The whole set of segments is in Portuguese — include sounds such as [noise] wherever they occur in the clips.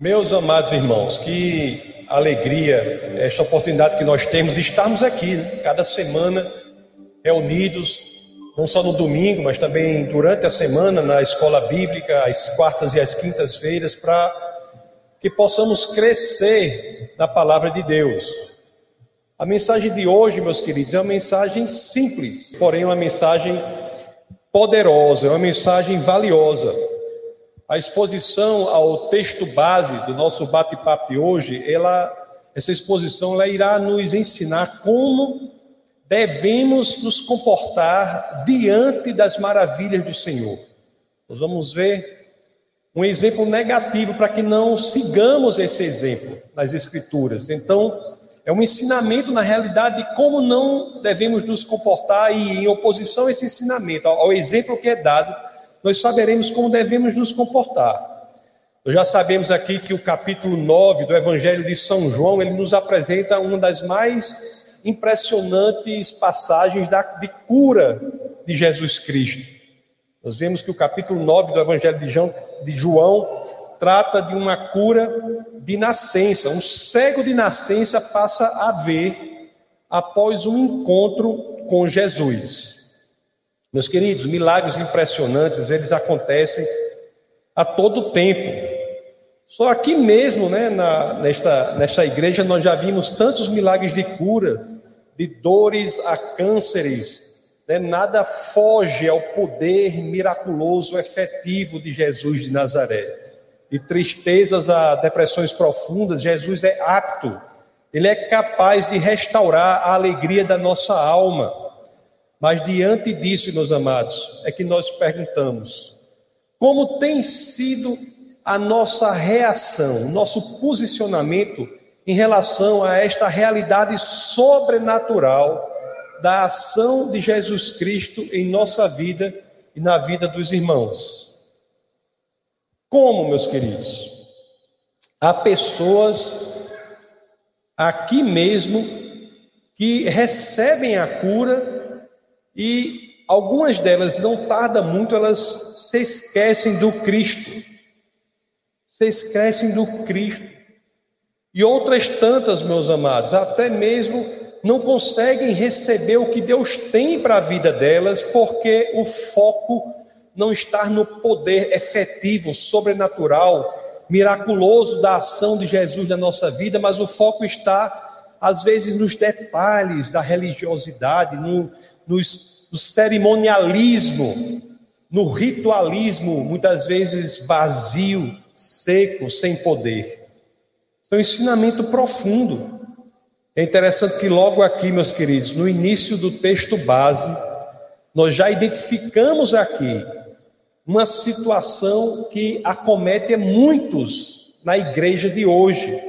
Meus amados irmãos, que alegria esta oportunidade que nós temos de estarmos aqui, né? cada semana reunidos, não só no domingo, mas também durante a semana na escola bíblica, às quartas e às quintas-feiras, para que possamos crescer na palavra de Deus. A mensagem de hoje, meus queridos, é uma mensagem simples, porém uma mensagem poderosa, é uma mensagem valiosa. A exposição ao texto base do nosso bate-papo de hoje, ela, essa exposição ela irá nos ensinar como devemos nos comportar diante das maravilhas do Senhor. Nós vamos ver um exemplo negativo para que não sigamos esse exemplo nas Escrituras. Então, é um ensinamento, na realidade, de como não devemos nos comportar, e em oposição a esse ensinamento, ao exemplo que é dado, nós saberemos como devemos nos comportar. Nós já sabemos aqui que o capítulo 9 do Evangelho de São João, ele nos apresenta uma das mais impressionantes passagens da, de cura de Jesus Cristo. Nós vemos que o capítulo 9 do Evangelho de João, de João trata de uma cura de nascença. Um cego de nascença passa a ver após um encontro com Jesus. Meus queridos, milagres impressionantes, eles acontecem a todo tempo. Só aqui mesmo, né, na, nesta, nesta igreja, nós já vimos tantos milagres de cura, de dores a cânceres. Né, nada foge ao poder miraculoso, efetivo de Jesus de Nazaré. De tristezas a depressões profundas, Jesus é apto, ele é capaz de restaurar a alegria da nossa alma. Mas diante disso, meus amados, é que nós perguntamos: como tem sido a nossa reação, o nosso posicionamento em relação a esta realidade sobrenatural da ação de Jesus Cristo em nossa vida e na vida dos irmãos? Como, meus queridos? Há pessoas aqui mesmo que recebem a cura e algumas delas, não tarda muito, elas se esquecem do Cristo. Se esquecem do Cristo. E outras tantas, meus amados, até mesmo não conseguem receber o que Deus tem para a vida delas, porque o foco não está no poder efetivo, sobrenatural, miraculoso da ação de Jesus na nossa vida, mas o foco está, às vezes, nos detalhes da religiosidade, no, nos, no cerimonialismo, no ritualismo, muitas vezes vazio, seco, sem poder. Isso é um ensinamento profundo. É interessante que logo aqui, meus queridos, no início do texto base, nós já identificamos aqui uma situação que acomete muitos na igreja de hoje.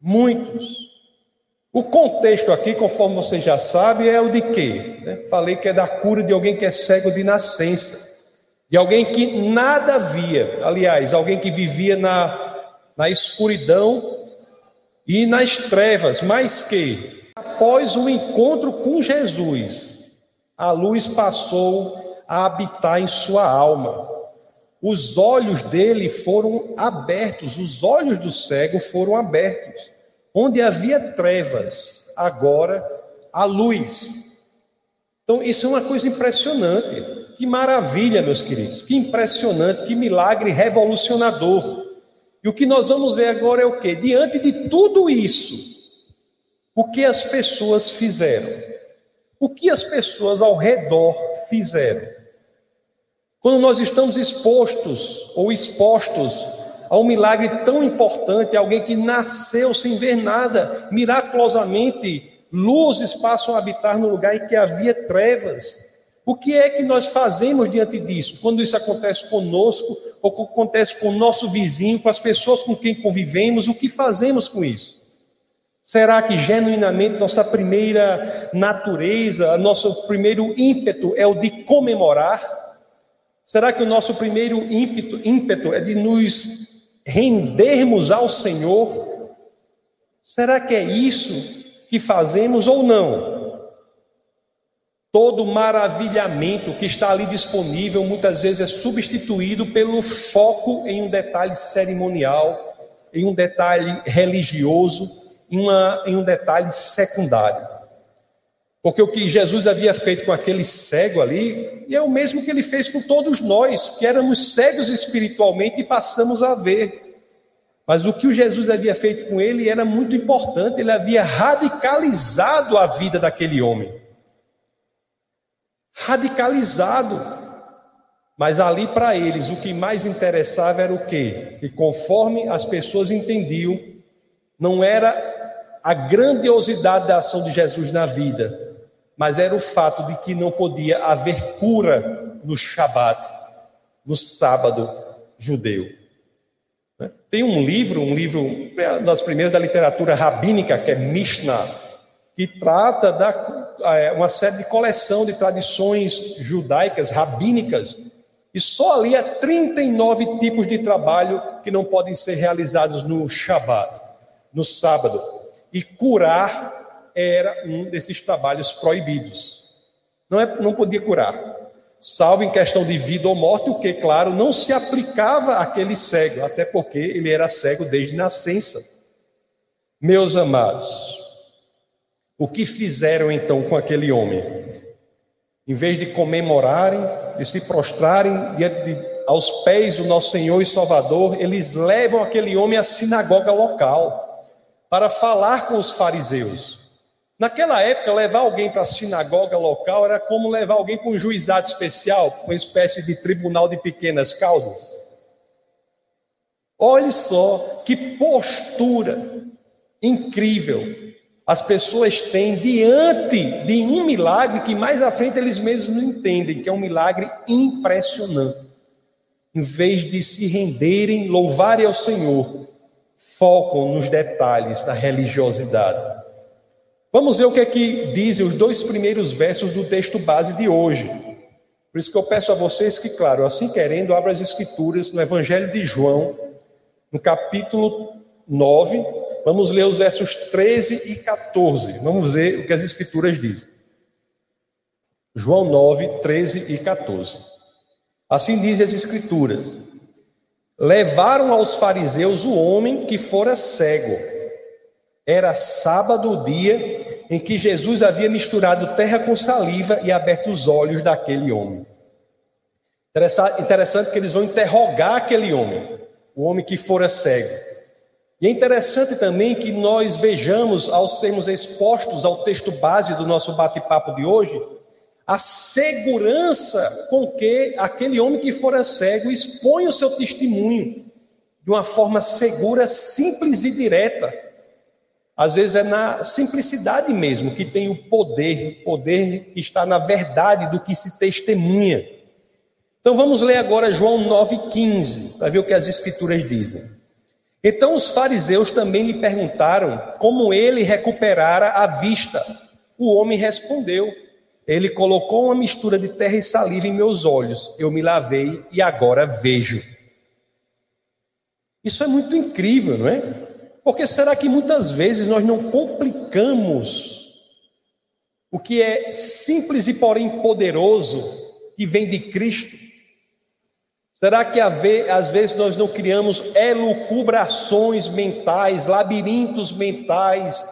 Muitos. O contexto aqui, conforme você já sabe, é o de quê? Né? Falei que é da cura de alguém que é cego de nascença, de alguém que nada via, aliás, alguém que vivia na, na escuridão e nas trevas, mas que, após o encontro com Jesus, a luz passou a habitar em sua alma. Os olhos dele foram abertos, os olhos do cego foram abertos. Onde havia trevas, agora há luz. Então, isso é uma coisa impressionante. Que maravilha, meus queridos. Que impressionante, que milagre revolucionador. E o que nós vamos ver agora é o que? Diante de tudo isso, o que as pessoas fizeram? O que as pessoas ao redor fizeram? Quando nós estamos expostos ou expostos a um milagre tão importante, alguém que nasceu sem ver nada, miraculosamente, luzes passam a habitar no lugar em que havia trevas. O que é que nós fazemos diante disso? Quando isso acontece conosco, ou acontece com o nosso vizinho, com as pessoas com quem convivemos, o que fazemos com isso? Será que genuinamente nossa primeira natureza, nosso primeiro ímpeto é o de comemorar? Será que o nosso primeiro ímpeto, ímpeto é de nos rendermos ao Senhor? Será que é isso que fazemos ou não? Todo maravilhamento que está ali disponível muitas vezes é substituído pelo foco em um detalhe cerimonial, em um detalhe religioso, em, uma, em um detalhe secundário. Porque o que Jesus havia feito com aquele cego ali, é o mesmo que ele fez com todos nós, que éramos cegos espiritualmente e passamos a ver. Mas o que o Jesus havia feito com ele era muito importante, ele havia radicalizado a vida daquele homem radicalizado. Mas ali para eles o que mais interessava era o quê? Que conforme as pessoas entendiam, não era a grandiosidade da ação de Jesus na vida, mas era o fato de que não podia haver cura no Shabat, no sábado judeu. Tem um livro, um livro das primeiras da literatura rabínica, que é Mishnah, que trata da é, uma série de coleção de tradições judaicas, rabínicas, e só ali há 39 tipos de trabalho que não podem ser realizados no Shabat, no sábado. E curar era um desses trabalhos proibidos. Não, é, não podia curar. Salvo em questão de vida ou morte, o que, claro, não se aplicava àquele cego, até porque ele era cego desde nascença. Meus amados, o que fizeram então com aquele homem? Em vez de comemorarem, de se prostrarem de, aos pés do nosso Senhor e Salvador, eles levam aquele homem à sinagoga local para falar com os fariseus. Naquela época, levar alguém para a sinagoga local era como levar alguém para um juizado especial, uma espécie de tribunal de pequenas causas. Olhe só que postura incrível as pessoas têm diante de um milagre que mais à frente eles mesmos não entendem, que é um milagre impressionante. Em vez de se renderem, louvarem ao Senhor, focam nos detalhes da religiosidade. Vamos ver o que é que dizem os dois primeiros versos do texto base de hoje. Por isso que eu peço a vocês que, claro, assim querendo, abra as escrituras no Evangelho de João, no capítulo 9, Vamos ler os versos 13 e 14. Vamos ver o que as Escrituras dizem. João 9, 13 e 14. Assim dizem as Escrituras: Levaram aos fariseus o homem que fora cego. Era sábado o dia em que Jesus havia misturado terra com saliva e aberto os olhos daquele homem. Interessante que eles vão interrogar aquele homem, o homem que fora cego. E é interessante também que nós vejamos, ao sermos expostos ao texto base do nosso bate-papo de hoje, a segurança com que aquele homem que fora cego expõe o seu testemunho de uma forma segura, simples e direta. Às vezes é na simplicidade mesmo que tem o poder, o poder que está na verdade do que se testemunha. Então vamos ler agora João 9,15, para ver o que as Escrituras dizem. Então os fariseus também lhe perguntaram como ele recuperara a vista. O homem respondeu: Ele colocou uma mistura de terra e saliva em meus olhos. Eu me lavei e agora vejo. Isso é muito incrível, não é? Porque será que muitas vezes nós não complicamos o que é simples e porém poderoso que vem de Cristo? Será que às vezes nós não criamos elucubrações mentais, labirintos mentais,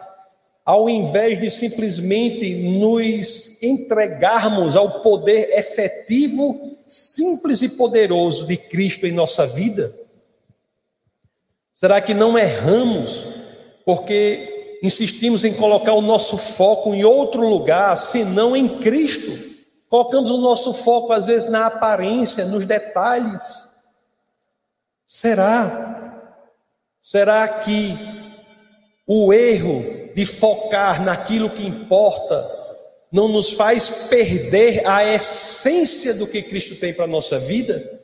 ao invés de simplesmente nos entregarmos ao poder efetivo, simples e poderoso de Cristo em nossa vida? Será que não erramos porque insistimos em colocar o nosso foco em outro lugar, senão em Cristo? Colocamos o nosso foco, às vezes, na aparência, nos detalhes. Será? Será que o erro de focar naquilo que importa não nos faz perder a essência do que Cristo tem para a nossa vida?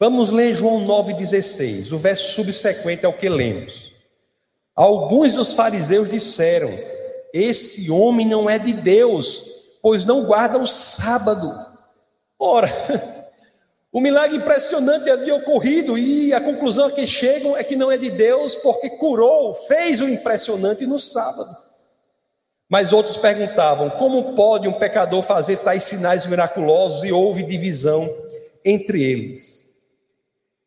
Vamos ler João 9,16, o verso subsequente ao que lemos. Alguns dos fariseus disseram: Esse homem não é de Deus, pois não guarda o sábado. Ora, [laughs] o milagre impressionante havia ocorrido e a conclusão a que chegam é que não é de Deus, porque curou, fez o impressionante no sábado. Mas outros perguntavam: como pode um pecador fazer tais sinais miraculosos? E houve divisão entre eles.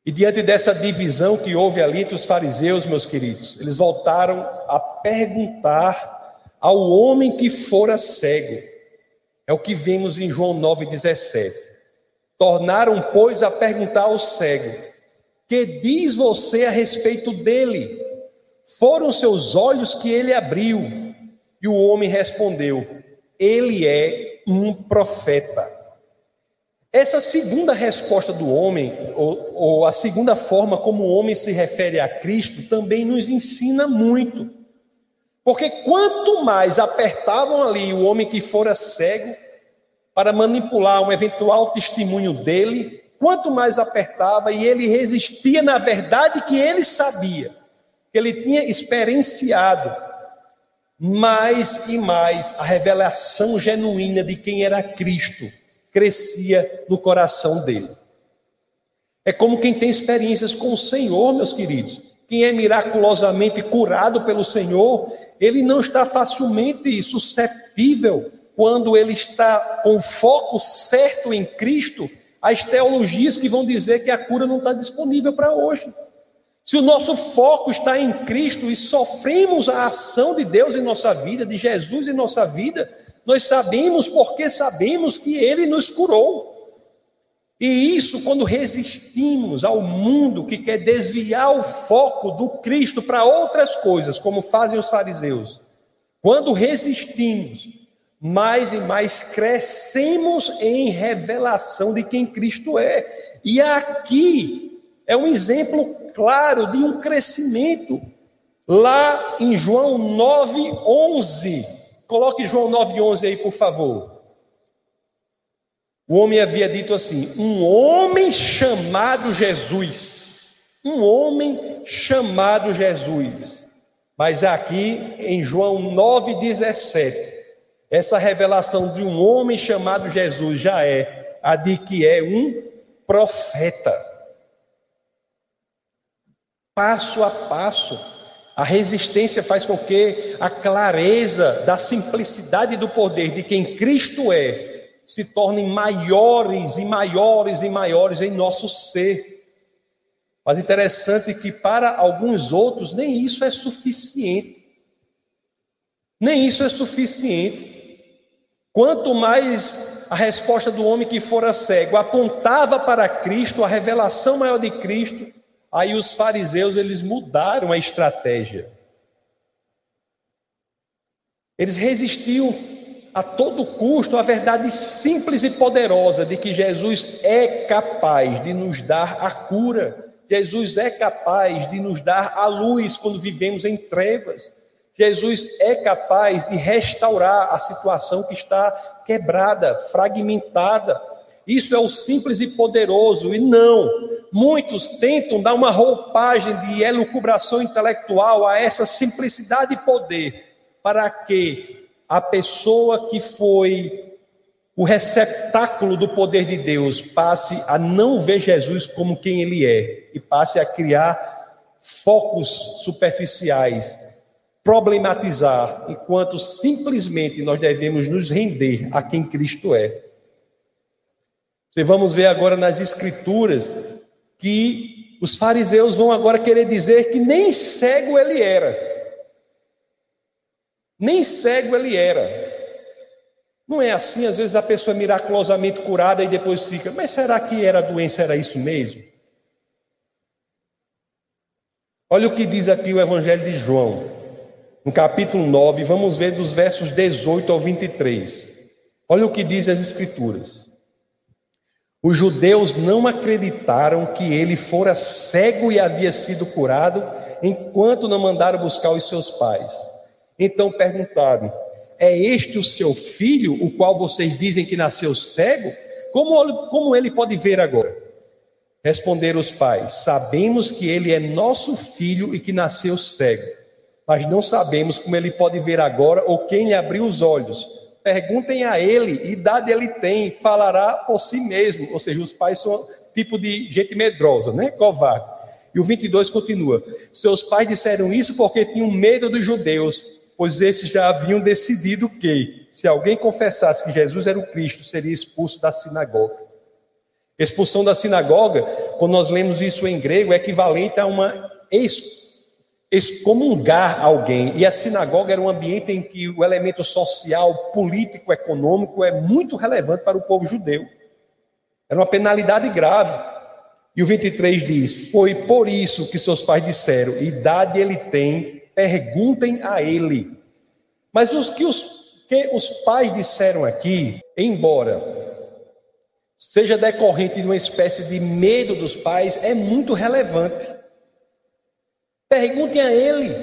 E diante dessa divisão que houve ali entre os fariseus, meus queridos, eles voltaram a perguntar ao homem que fora cego. É o que vemos em João 9,17. Tornaram, pois, a perguntar ao cego: Que diz você a respeito dele? Foram seus olhos que ele abriu. E o homem respondeu: Ele é um profeta. Essa segunda resposta do homem, ou, ou, a segunda forma como o homem se refere a Cristo, também nos ensina muito. Porque quanto mais apertavam ali o homem que fora cego, para manipular um eventual testemunho dele, quanto mais apertava e ele resistia na verdade que ele sabia, que ele tinha experienciado, mais e mais a revelação genuína de quem era Cristo crescia no coração dele. É como quem tem experiências com o Senhor, meus queridos. Quem é miraculosamente curado pelo Senhor, ele não está facilmente susceptível quando ele está com foco certo em Cristo, as teologias que vão dizer que a cura não está disponível para hoje. Se o nosso foco está em Cristo e sofremos a ação de Deus em nossa vida, de Jesus em nossa vida, nós sabemos porque sabemos que Ele nos curou. E isso, quando resistimos ao mundo que quer desviar o foco do Cristo para outras coisas, como fazem os fariseus, quando resistimos, mais e mais crescemos em revelação de quem Cristo é. E aqui é um exemplo claro de um crescimento. Lá em João 9:11, coloque João 9:11 aí, por favor. O homem havia dito assim: um homem chamado Jesus. Um homem chamado Jesus. Mas aqui em João 9,17, essa revelação de um homem chamado Jesus já é a de que é um profeta passo a passo. A resistência faz com que a clareza da simplicidade do poder de quem Cristo é se tornem maiores e maiores e maiores em nosso ser. Mas interessante que para alguns outros nem isso é suficiente. Nem isso é suficiente. Quanto mais a resposta do homem que fora cego apontava para Cristo, a revelação maior de Cristo, Aí os fariseus eles mudaram a estratégia. Eles resistiam a todo custo à verdade simples e poderosa de que Jesus é capaz de nos dar a cura. Jesus é capaz de nos dar a luz quando vivemos em trevas. Jesus é capaz de restaurar a situação que está quebrada, fragmentada. Isso é o simples e poderoso, e não. Muitos tentam dar uma roupagem de elucubração intelectual a essa simplicidade e poder, para que a pessoa que foi o receptáculo do poder de Deus passe a não ver Jesus como quem ele é e passe a criar focos superficiais, problematizar, enquanto simplesmente nós devemos nos render a quem Cristo é. Você vamos ver agora nas Escrituras que os fariseus vão agora querer dizer que nem cego ele era. Nem cego ele era. Não é assim, às vezes a pessoa é miraculosamente curada e depois fica, mas será que era a doença, era isso mesmo? Olha o que diz aqui o Evangelho de João, no capítulo 9, vamos ver dos versos 18 ao 23. Olha o que diz as Escrituras. Os judeus não acreditaram que ele fora cego e havia sido curado, enquanto não mandaram buscar os seus pais. Então perguntaram: É este o seu filho, o qual vocês dizem que nasceu cego? Como, como ele pode ver agora? Responderam os pais: Sabemos que ele é nosso filho e que nasceu cego, mas não sabemos como ele pode ver agora ou quem lhe abriu os olhos. Perguntem a ele, idade ele tem, falará por si mesmo. Ou seja, os pais são tipo de gente medrosa, né? Covarde. E o 22 continua: Seus pais disseram isso porque tinham medo dos judeus, pois esses já haviam decidido que, se alguém confessasse que Jesus era o Cristo, seria expulso da sinagoga. Expulsão da sinagoga, quando nós lemos isso em grego, é equivalente a uma excomungar alguém. E a sinagoga era um ambiente em que o elemento social, político, econômico é muito relevante para o povo judeu. Era uma penalidade grave. E o 23 diz: Foi por isso que seus pais disseram: Idade ele tem, perguntem a ele. Mas os que os, que os pais disseram aqui, embora seja decorrente de uma espécie de medo dos pais, é muito relevante. Perguntem a ele,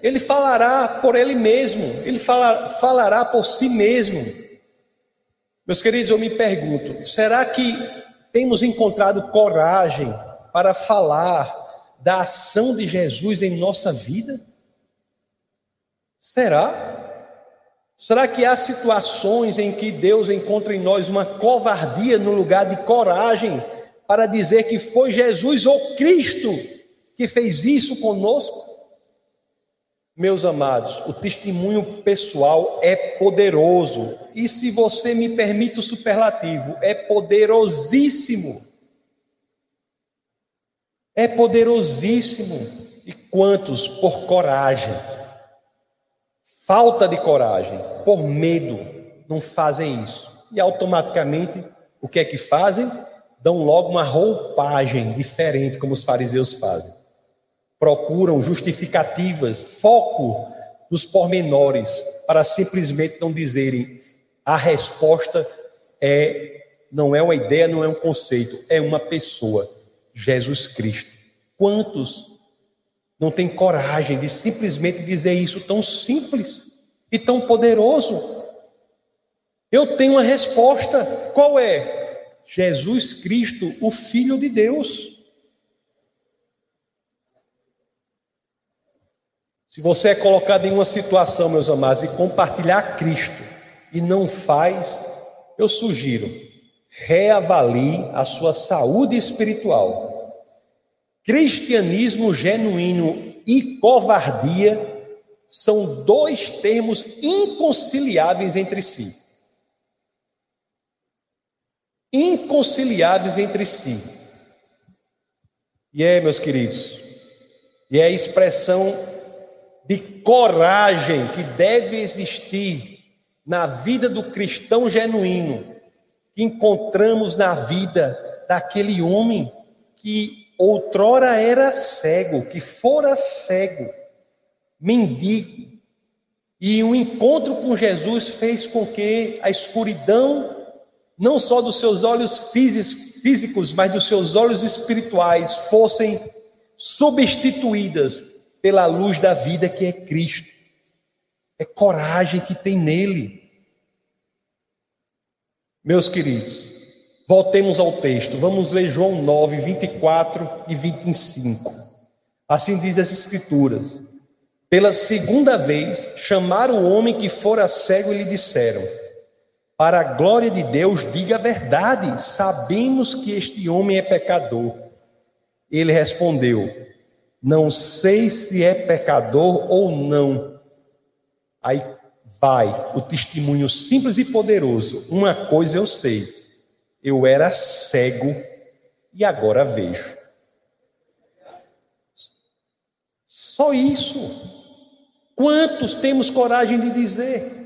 ele falará por ele mesmo, ele falará por si mesmo. Meus queridos, eu me pergunto: será que temos encontrado coragem para falar da ação de Jesus em nossa vida? Será? Será que há situações em que Deus encontra em nós uma covardia no lugar de coragem para dizer que foi Jesus ou Cristo que fez isso conosco? Meus amados, o testemunho pessoal é poderoso, e se você me permite o superlativo, é poderosíssimo. É poderosíssimo. E quantos por coragem? falta de coragem, por medo, não fazem isso. E automaticamente, o que é que fazem? Dão logo uma roupagem diferente, como os fariseus fazem. Procuram justificativas, foco nos pormenores, para simplesmente não dizerem a resposta é não é uma ideia, não é um conceito, é uma pessoa, Jesus Cristo. Quantos não tem coragem de simplesmente dizer isso tão simples e tão poderoso. Eu tenho uma resposta. Qual é? Jesus Cristo, o Filho de Deus. Se você é colocado em uma situação, meus amados, de compartilhar Cristo e não faz, eu sugiro, reavalie a sua saúde espiritual Cristianismo genuíno e covardia são dois termos inconciliáveis entre si. Inconciliáveis entre si. E é, meus queridos, e é a expressão de coragem que deve existir na vida do cristão genuíno, que encontramos na vida daquele homem que outrora era cego, que fora cego, mendigo, e o encontro com Jesus fez com que a escuridão, não só dos seus olhos físicos, mas dos seus olhos espirituais, fossem substituídas pela luz da vida que é Cristo. É coragem que tem nele. Meus queridos, Voltemos ao texto, vamos ler João 9, 24 e 25. Assim diz as Escrituras: Pela segunda vez chamaram o homem que fora cego e lhe disseram: Para a glória de Deus, diga a verdade, sabemos que este homem é pecador. Ele respondeu: Não sei se é pecador ou não. Aí vai o testemunho simples e poderoso: Uma coisa eu sei eu era cego e agora vejo. Só isso. Quantos temos coragem de dizer?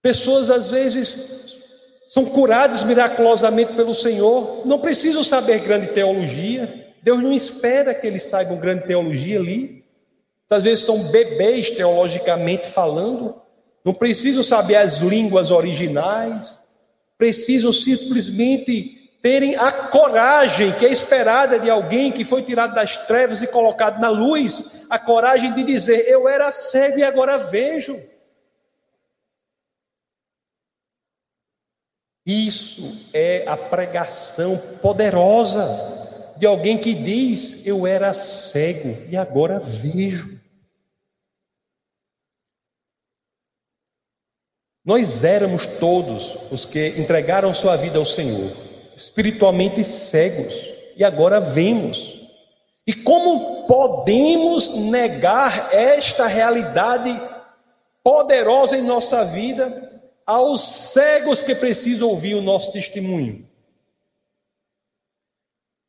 Pessoas às vezes são curadas miraculosamente pelo Senhor, não precisam saber grande teologia. Deus não espera que eles saibam grande teologia ali. Às vezes são bebês teologicamente falando, não precisam saber as línguas originais, precisam simplesmente terem a coragem que é esperada de alguém que foi tirado das trevas e colocado na luz, a coragem de dizer: Eu era cego e agora vejo. Isso é a pregação poderosa de alguém que diz: Eu era cego e agora vejo. Nós éramos todos os que entregaram sua vida ao Senhor, espiritualmente cegos, e agora vemos. E como podemos negar esta realidade poderosa em nossa vida aos cegos que precisam ouvir o nosso testemunho?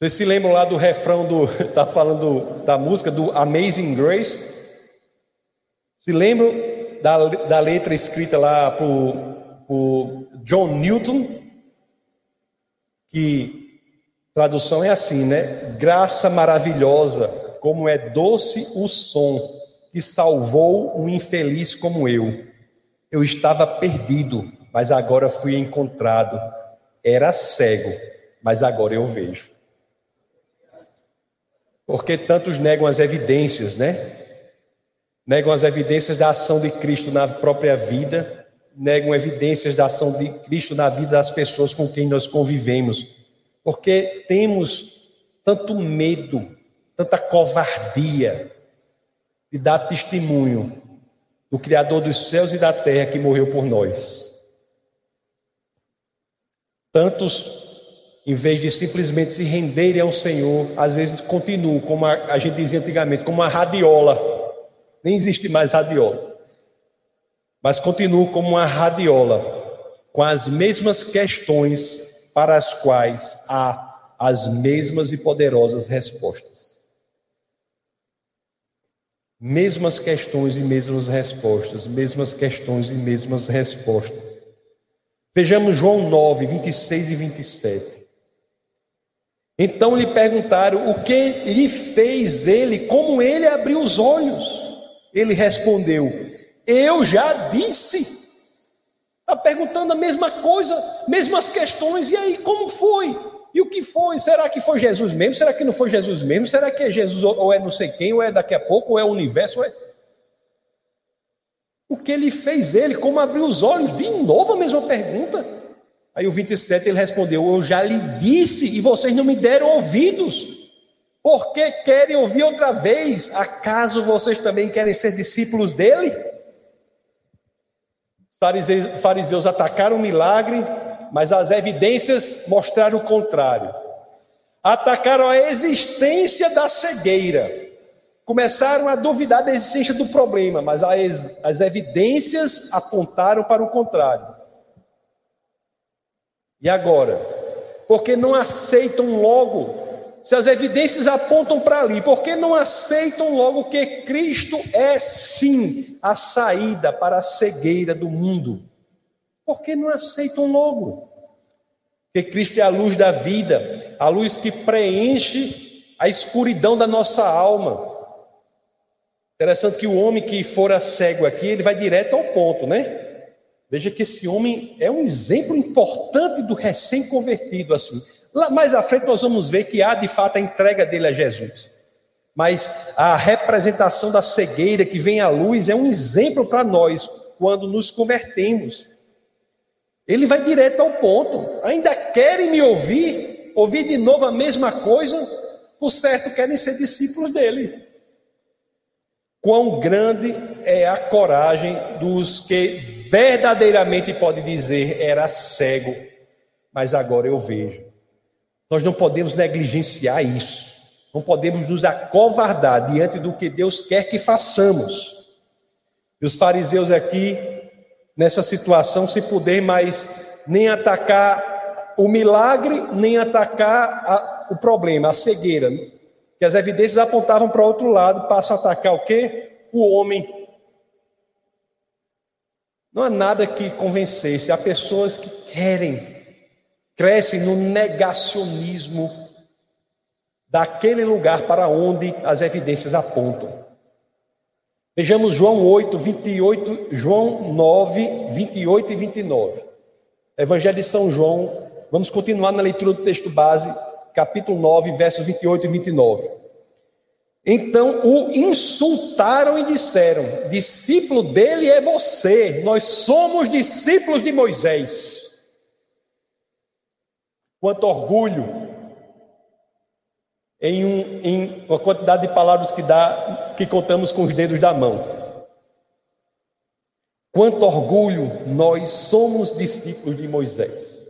Vocês se lembram lá do refrão do. Está [laughs] falando da música do Amazing Grace? Se lembram da, da letra escrita lá por, por John Newton? Que tradução é assim, né? Graça maravilhosa, como é doce o som que salvou um infeliz como eu. Eu estava perdido, mas agora fui encontrado. Era cego, mas agora eu vejo. Porque tantos negam as evidências, né? Negam as evidências da ação de Cristo na própria vida, negam evidências da ação de Cristo na vida das pessoas com quem nós convivemos. Porque temos tanto medo, tanta covardia de dar testemunho do Criador dos céus e da terra que morreu por nós. Tantos em vez de simplesmente se renderem ao Senhor, às vezes continuam, como a, gente dizia antigamente, como uma radiola. Nem existe mais radiola. Mas continuam como uma radiola, com as mesmas questões para as quais há as mesmas e poderosas respostas. Mesmas questões e mesmas respostas, mesmas questões e mesmas respostas. Vejamos João 9, 26 e 27. Então lhe perguntaram o que lhe fez ele, como ele abriu os olhos. Ele respondeu: Eu já disse. Está perguntando a mesma coisa, mesmas questões. E aí, como foi? E o que foi? Será que foi Jesus mesmo? Será que não foi Jesus mesmo? Será que é Jesus ou é não sei quem, ou é daqui a pouco, ou é o universo? É... O que ele fez ele? Como abriu os olhos? De novo a mesma pergunta. Aí o 27 ele respondeu: Eu já lhe disse e vocês não me deram ouvidos. Por que querem ouvir outra vez? Acaso vocês também querem ser discípulos dele? Os fariseus, fariseus atacaram o milagre, mas as evidências mostraram o contrário. Atacaram a existência da cegueira. Começaram a duvidar da existência do problema, mas as, as evidências apontaram para o contrário. E agora? Porque não aceitam logo, se as evidências apontam para ali, porque não aceitam logo que Cristo é sim a saída para a cegueira do mundo? Porque não aceitam logo? Que Cristo é a luz da vida, a luz que preenche a escuridão da nossa alma. Interessante que o homem que fora cego aqui, ele vai direto ao ponto, né? Veja que esse homem é um exemplo importante do recém-convertido assim. Lá mais à frente nós vamos ver que há de fato a entrega dele a Jesus. Mas a representação da cegueira que vem à luz é um exemplo para nós quando nos convertemos. Ele vai direto ao ponto. Ainda querem me ouvir? Ouvir de novo a mesma coisa? Por certo, querem ser discípulos dele. Quão grande é a coragem dos que verdadeiramente pode dizer era cego, mas agora eu vejo. Nós não podemos negligenciar isso. Não podemos nos acovardar diante do que Deus quer que façamos. E os fariseus aqui, nessa situação, se puder mais nem atacar o milagre, nem atacar a, o problema, a cegueira, que as evidências apontavam para outro lado, passa a atacar o quê? O homem. Não há nada que convencesse. Há pessoas que querem, crescem no negacionismo daquele lugar para onde as evidências apontam. Vejamos João 8, 28, João 9, 28 e 29. Evangelho de São João. Vamos continuar na leitura do texto base capítulo 9, versos 28 e 29. Então o insultaram e disseram: discípulo dele é você, nós somos discípulos de Moisés. Quanto orgulho em, um, em uma quantidade de palavras que dá, que contamos com os dedos da mão. Quanto orgulho, nós somos discípulos de Moisés.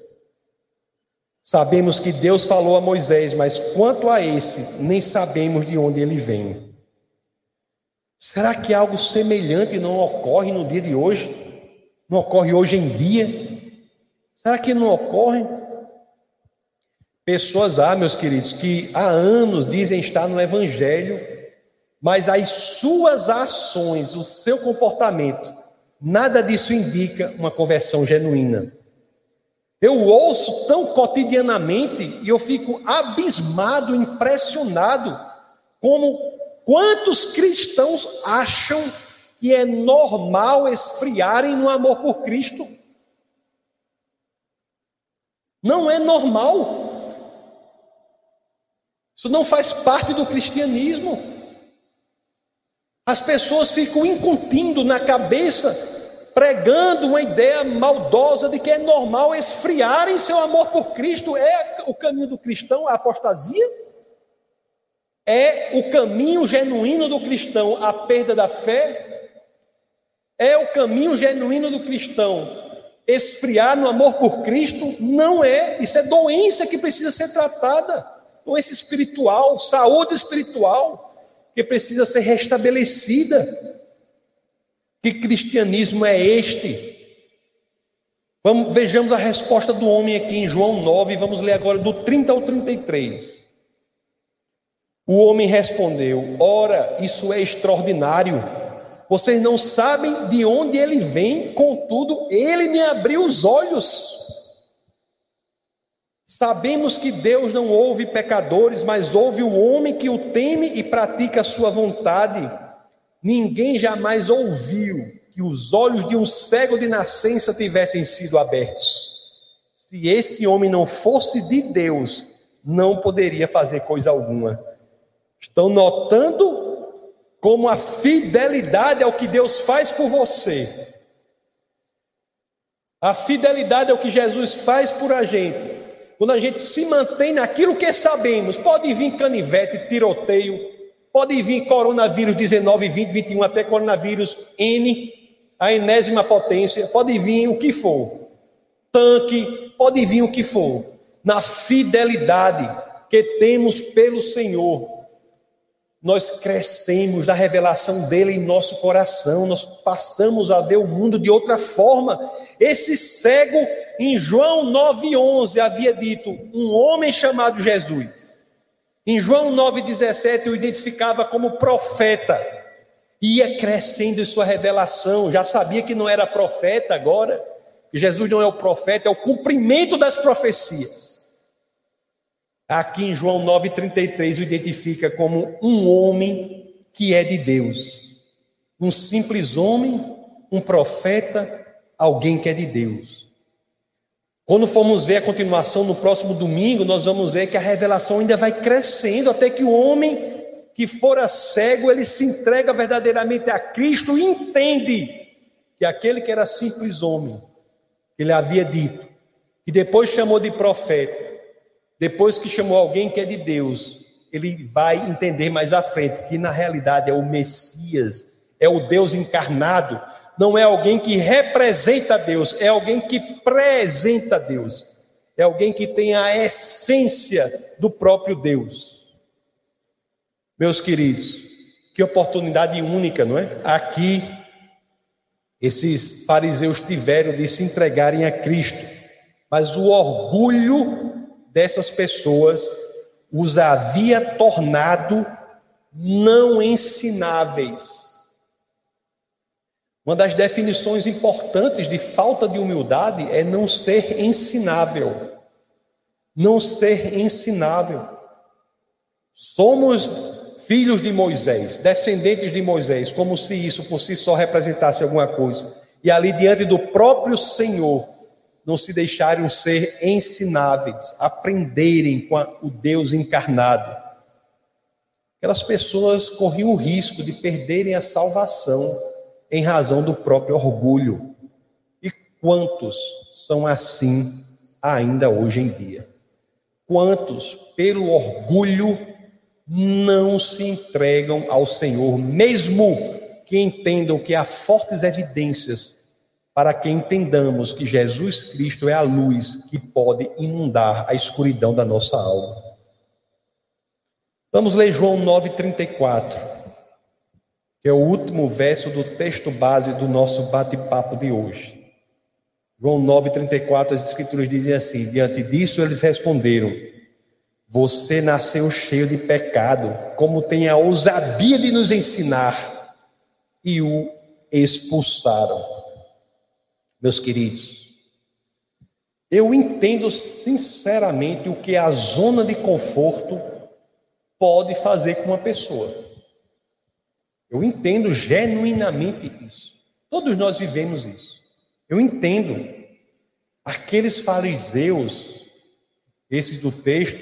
Sabemos que Deus falou a Moisés, mas quanto a esse, nem sabemos de onde ele vem. Será que algo semelhante não ocorre no dia de hoje? Não ocorre hoje em dia? Será que não ocorre? Pessoas há, meus queridos, que há anos dizem estar no Evangelho, mas as suas ações, o seu comportamento, nada disso indica uma conversão genuína. Eu ouço tão cotidianamente e eu fico abismado, impressionado, como quantos cristãos acham que é normal esfriarem no amor por Cristo. Não é normal. Isso não faz parte do cristianismo. As pessoas ficam incutindo na cabeça pregando uma ideia maldosa de que é normal esfriar em seu amor por Cristo. É o caminho do cristão a apostasia? É o caminho genuíno do cristão a perda da fé? É o caminho genuíno do cristão esfriar no amor por Cristo? Não é. Isso é doença que precisa ser tratada. Doença espiritual, saúde espiritual, que precisa ser restabelecida. Que cristianismo é este? Vamos, vejamos a resposta do homem aqui em João 9, vamos ler agora do 30 ao 33. O homem respondeu: Ora, isso é extraordinário. Vocês não sabem de onde ele vem, contudo, ele me abriu os olhos. Sabemos que Deus não ouve pecadores, mas ouve o homem que o teme e pratica a sua vontade. Ninguém jamais ouviu que os olhos de um cego de nascença tivessem sido abertos. Se esse homem não fosse de Deus, não poderia fazer coisa alguma. Estão notando como a fidelidade ao que Deus faz por você. A fidelidade ao que Jesus faz por a gente. Quando a gente se mantém naquilo que sabemos, pode vir canivete, tiroteio, Pode vir coronavírus 19, 20, 21, até coronavírus N, a enésima potência, pode vir o que for. Tanque, pode vir o que for. Na fidelidade que temos pelo Senhor, nós crescemos da revelação dele em nosso coração, nós passamos a ver o mundo de outra forma. Esse cego, em João 9,11, havia dito: um homem chamado Jesus em João 9,17 o identificava como profeta. Ia crescendo em sua revelação, já sabia que não era profeta agora, que Jesus não é o profeta, é o cumprimento das profecias. Aqui em João 9,33 o identifica como um homem que é de Deus. Um simples homem, um profeta, alguém que é de Deus. Quando formos ver a continuação no próximo domingo, nós vamos ver que a revelação ainda vai crescendo até que o homem que fora cego, ele se entrega verdadeiramente a Cristo e entende que aquele que era simples homem, ele havia dito, que depois chamou de profeta, depois que chamou alguém que é de Deus, ele vai entender mais à frente que na realidade é o Messias, é o Deus encarnado, não é alguém que representa Deus, é alguém que presenta Deus. É alguém que tem a essência do próprio Deus. Meus queridos, que oportunidade única, não é? Aqui, esses fariseus tiveram de se entregarem a Cristo, mas o orgulho dessas pessoas os havia tornado não ensináveis uma das definições importantes de falta de humildade é não ser ensinável. Não ser ensinável. Somos filhos de Moisés, descendentes de Moisés, como se isso por si só representasse alguma coisa. E ali diante do próprio Senhor, não se deixarem ser ensináveis, aprenderem com a, o Deus encarnado. Aquelas pessoas corriam o risco de perderem a salvação em razão do próprio orgulho. E quantos são assim ainda hoje em dia? Quantos, pelo orgulho, não se entregam ao Senhor, mesmo que entendam que há fortes evidências para que entendamos que Jesus Cristo é a luz que pode inundar a escuridão da nossa alma. Vamos ler João 9,34, que é o último verso do texto base do nosso bate-papo de hoje. João 9,34, as escrituras dizem assim: Diante disso eles responderam: Você nasceu cheio de pecado, como tem a ousadia de nos ensinar, e o expulsaram. Meus queridos, eu entendo sinceramente o que a zona de conforto pode fazer com uma pessoa. Eu entendo genuinamente isso. Todos nós vivemos isso. Eu entendo. Aqueles fariseus, esses do texto,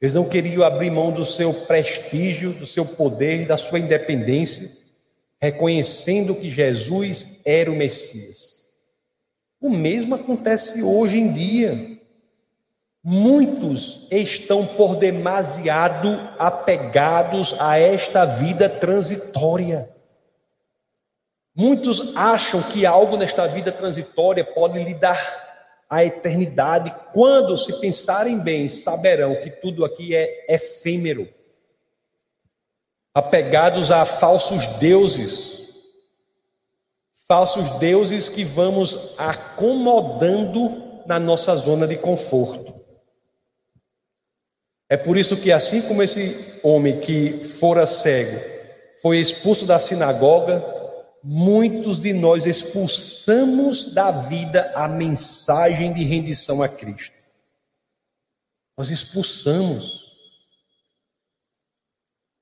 eles não queriam abrir mão do seu prestígio, do seu poder, da sua independência, reconhecendo que Jesus era o Messias. O mesmo acontece hoje em dia. Muitos estão por demasiado apegados a esta vida transitória. Muitos acham que algo nesta vida transitória pode lhe dar a eternidade. Quando se pensarem bem, saberão que tudo aqui é efêmero. Apegados a falsos deuses, falsos deuses que vamos acomodando na nossa zona de conforto. É por isso que, assim como esse homem que fora cego foi expulso da sinagoga, muitos de nós expulsamos da vida a mensagem de rendição a Cristo. Nós expulsamos.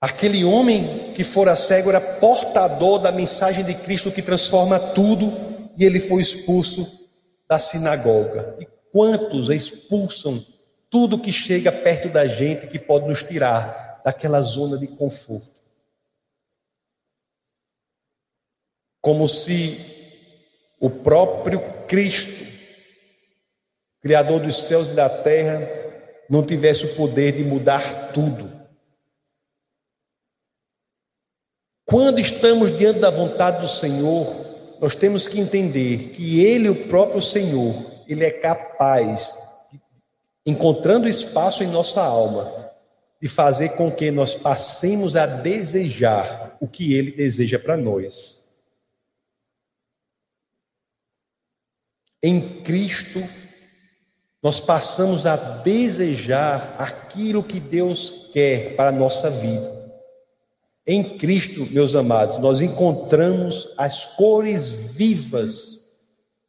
Aquele homem que fora cego era portador da mensagem de Cristo que transforma tudo e ele foi expulso da sinagoga. E quantos expulsam tudo que chega perto da gente que pode nos tirar daquela zona de conforto? Como se o próprio Cristo, Criador dos céus e da terra, não tivesse o poder de mudar tudo Quando estamos diante da vontade do Senhor, nós temos que entender que Ele, o próprio Senhor, Ele é capaz, encontrando espaço em nossa alma, de fazer com que nós passemos a desejar o que Ele deseja para nós. Em Cristo, nós passamos a desejar aquilo que Deus quer para a nossa vida. Em Cristo, meus amados, nós encontramos as cores vivas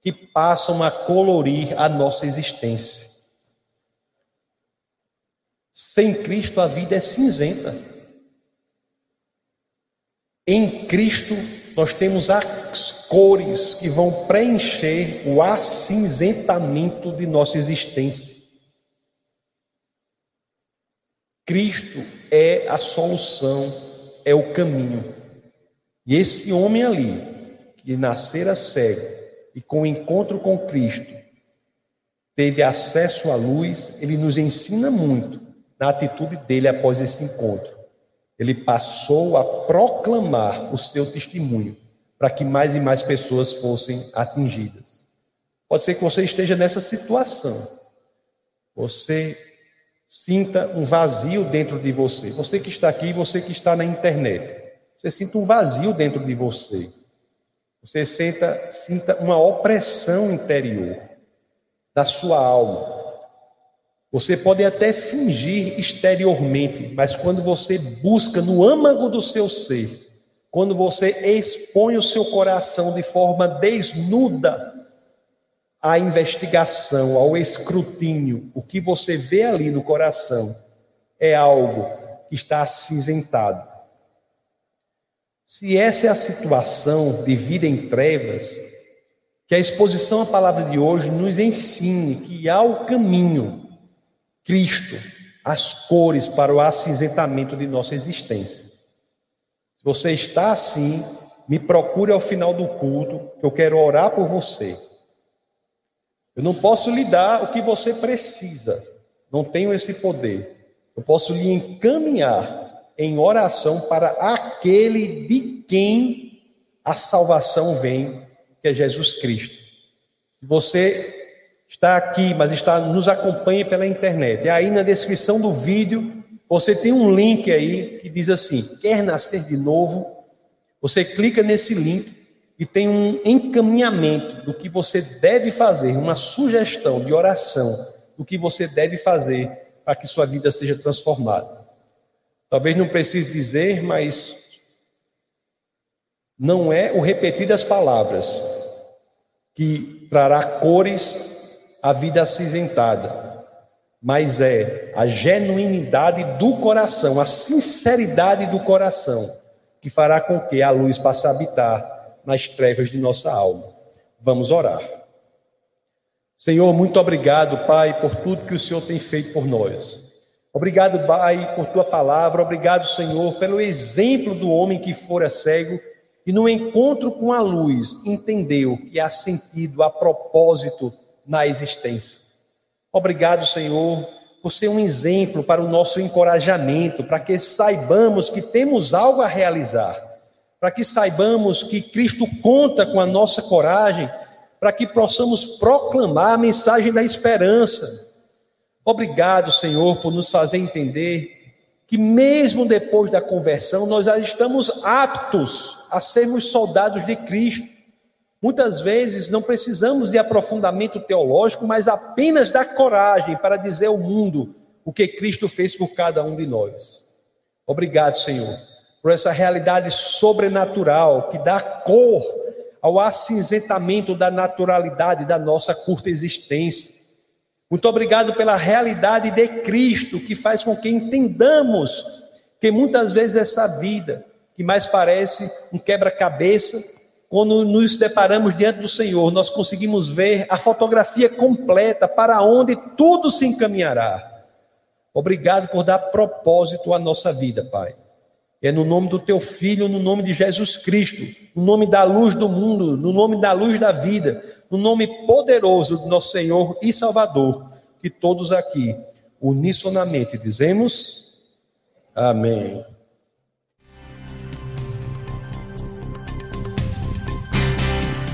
que passam a colorir a nossa existência. Sem Cristo, a vida é cinzenta. Em Cristo, nós temos as cores que vão preencher o acinzentamento de nossa existência. Cristo é a solução é o caminho. E esse homem ali, que nascera cego e com o encontro com Cristo, teve acesso à luz, ele nos ensina muito na atitude dele após esse encontro. Ele passou a proclamar o seu testemunho para que mais e mais pessoas fossem atingidas. Pode ser que você esteja nessa situação. Você sinta um vazio dentro de você. Você que está aqui, você que está na internet, você sinta um vazio dentro de você. Você sinta, sinta uma opressão interior da sua alma. Você pode até fingir exteriormente, mas quando você busca no âmago do seu ser, quando você expõe o seu coração de forma desnuda à investigação, ao escrutínio, o que você vê ali no coração é algo que está acinzentado. Se essa é a situação de vida em trevas, que a exposição à palavra de hoje nos ensine que há o caminho, Cristo, as cores para o acinzentamento de nossa existência. Se você está assim, me procure ao final do culto, que eu quero orar por você eu não posso lhe dar o que você precisa, não tenho esse poder. Eu posso lhe encaminhar em oração para aquele de quem a salvação vem que é Jesus Cristo. Se você está aqui, mas está nos acompanha pela internet, e aí na descrição do vídeo você tem um link aí que diz assim: quer nascer de novo? Você clica nesse link e tem um encaminhamento do que você deve fazer, uma sugestão de oração do que você deve fazer para que sua vida seja transformada. Talvez não precise dizer, mas não é o repetir das palavras que trará cores à vida acinzentada, mas é a genuinidade do coração, a sinceridade do coração, que fará com que a luz passe a habitar nas trevas de nossa alma. Vamos orar. Senhor, muito obrigado, Pai, por tudo que o Senhor tem feito por nós. Obrigado, Pai, por tua palavra. Obrigado, Senhor, pelo exemplo do homem que fora cego e no encontro com a luz entendeu que há sentido, há propósito na existência. Obrigado, Senhor, por ser um exemplo para o nosso encorajamento, para que saibamos que temos algo a realizar, para que saibamos que Cristo conta com a nossa coragem, para que possamos proclamar a mensagem da esperança. Obrigado, Senhor, por nos fazer entender que mesmo depois da conversão, nós já estamos aptos a sermos soldados de Cristo. Muitas vezes não precisamos de aprofundamento teológico, mas apenas da coragem para dizer ao mundo o que Cristo fez por cada um de nós. Obrigado, Senhor, por essa realidade sobrenatural que dá cor ao acinzentamento da naturalidade da nossa curta existência. Muito obrigado pela realidade de Cristo que faz com que entendamos que muitas vezes essa vida que mais parece um quebra-cabeça, quando nos deparamos diante do Senhor, nós conseguimos ver a fotografia completa para onde tudo se encaminhará. Obrigado por dar propósito à nossa vida, Pai. É no nome do teu filho, no nome de Jesus Cristo, no nome da luz do mundo, no nome da luz da vida, no nome poderoso do nosso Senhor e Salvador, que todos aqui unissonamente dizemos: Amém.